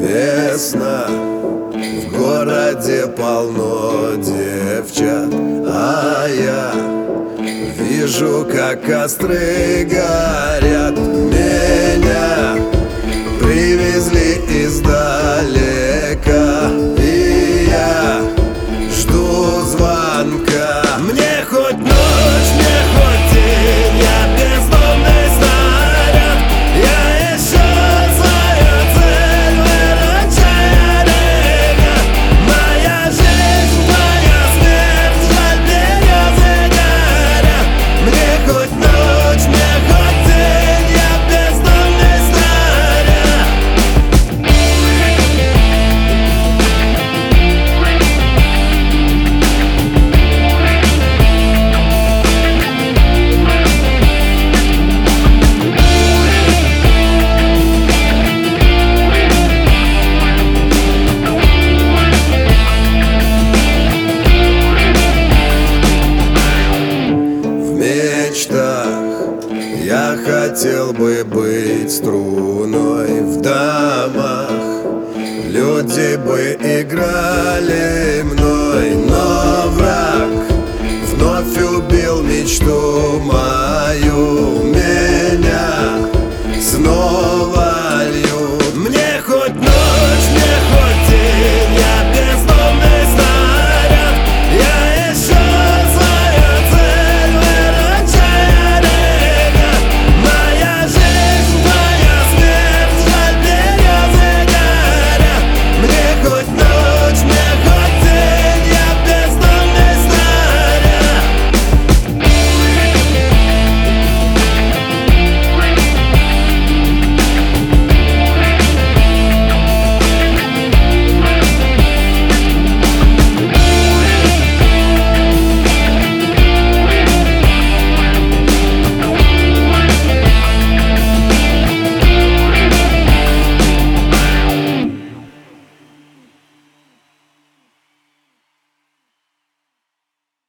Весна, в городе полно девчат А я вижу, как костры горят мечтах я хотел бы быть струной в домах. Люди бы играли мной, но враг Вновь убил мечту